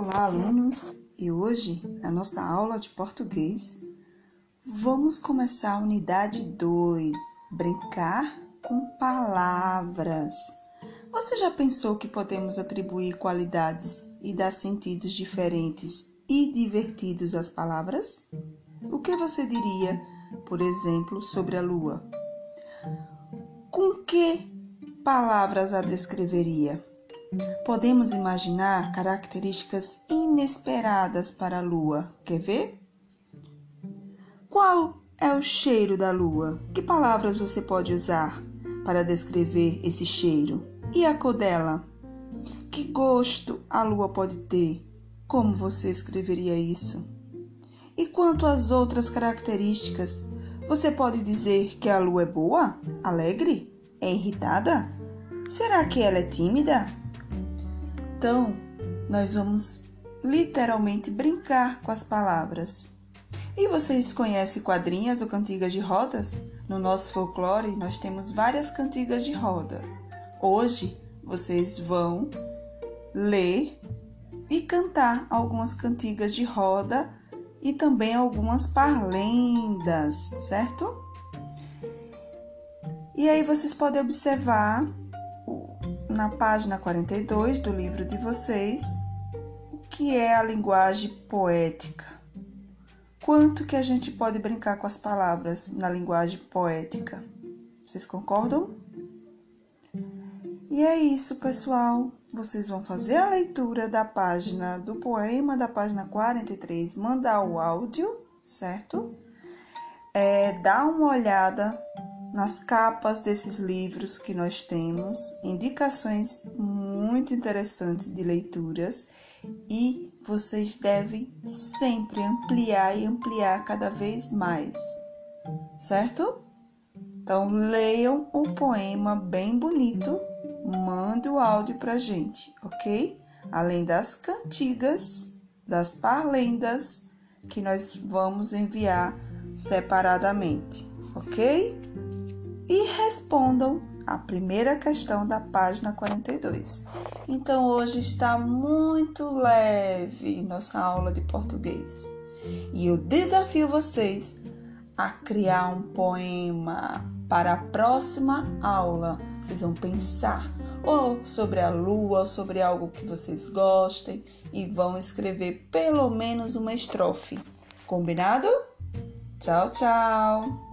Olá, alunos! E hoje, na nossa aula de português, vamos começar a unidade 2: Brincar com palavras. Você já pensou que podemos atribuir qualidades e dar sentidos diferentes e divertidos às palavras? O que você diria, por exemplo, sobre a lua? Com que palavras a descreveria? Podemos imaginar características inesperadas para a lua. Quer ver? Qual é o cheiro da lua? Que palavras você pode usar para descrever esse cheiro? E a cor dela? Que gosto a lua pode ter? Como você escreveria isso? E quanto às outras características, você pode dizer que a lua é boa, alegre, é irritada? Será que ela é tímida? Então, nós vamos literalmente brincar com as palavras. E vocês conhecem quadrinhas ou cantigas de rodas? No nosso folclore, nós temos várias cantigas de roda. Hoje, vocês vão ler e cantar algumas cantigas de roda e também algumas parlendas, certo? E aí vocês podem observar na página 42 do livro de vocês o que é a linguagem poética. Quanto que a gente pode brincar com as palavras na linguagem poética? Vocês concordam? E é isso, pessoal. Vocês vão fazer a leitura da página do poema da página 43, mandar o áudio, certo? É, dar uma olhada nas capas desses livros que nós temos indicações muito interessantes de leituras e vocês devem sempre ampliar e ampliar cada vez mais, certo? Então leiam o poema bem bonito, mande o áudio pra gente, ok? Além das cantigas, das parlendas que nós vamos enviar separadamente, ok? E respondam a primeira questão da página 42. Então hoje está muito leve nossa aula de português e eu desafio vocês a criar um poema para a próxima aula. Vocês vão pensar ou sobre a lua, ou sobre algo que vocês gostem e vão escrever pelo menos uma estrofe. Combinado? Tchau, tchau!